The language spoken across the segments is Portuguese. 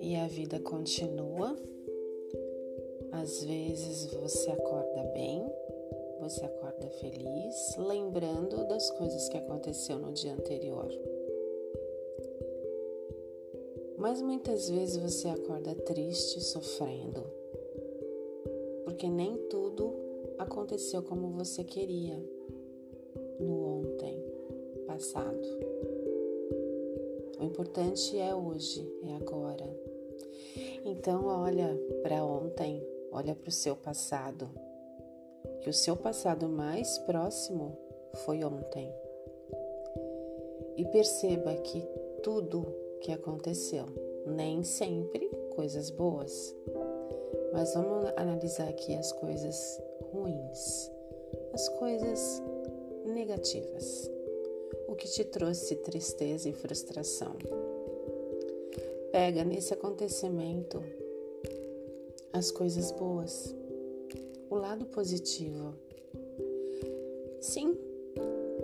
E a vida continua. Às vezes você acorda bem, você acorda feliz, lembrando das coisas que aconteceu no dia anterior. Mas muitas vezes você acorda triste, sofrendo, porque nem tudo aconteceu como você queria no ontem passado. O importante é hoje, é agora. Então olha para ontem, olha para o seu passado. Que o seu passado mais próximo foi ontem. E perceba que tudo que aconteceu. Nem sempre coisas boas. Mas vamos analisar aqui as coisas ruins, as coisas negativas. O que te trouxe tristeza e frustração. Pega nesse acontecimento as coisas boas, o lado positivo. Sim,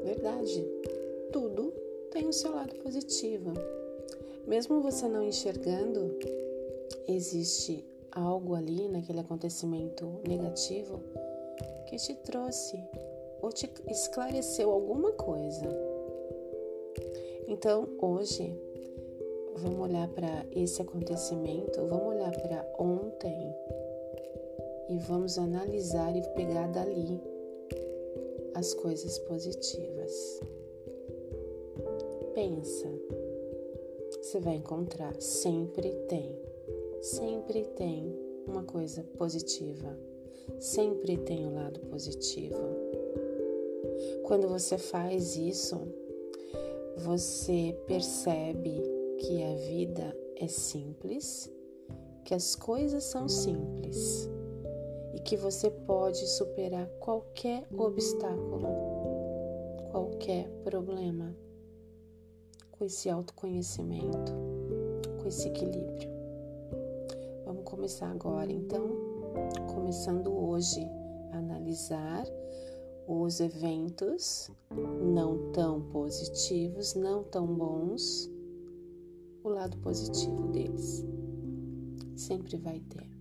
verdade. Tudo tem o seu lado positivo. Mesmo você não enxergando, existe algo ali naquele acontecimento negativo que te trouxe ou te esclareceu alguma coisa. Então, hoje, vamos olhar para esse acontecimento, vamos olhar para ontem e vamos analisar e pegar dali as coisas positivas. Pensa você vai encontrar. Sempre tem. Sempre tem uma coisa positiva. Sempre tem o um lado positivo. Quando você faz isso, você percebe que a vida é simples, que as coisas são simples e que você pode superar qualquer obstáculo, qualquer problema com esse autoconhecimento, com esse equilíbrio. Vamos começar agora, então, começando hoje a analisar os eventos não tão positivos, não tão bons, o lado positivo deles. Sempre vai ter.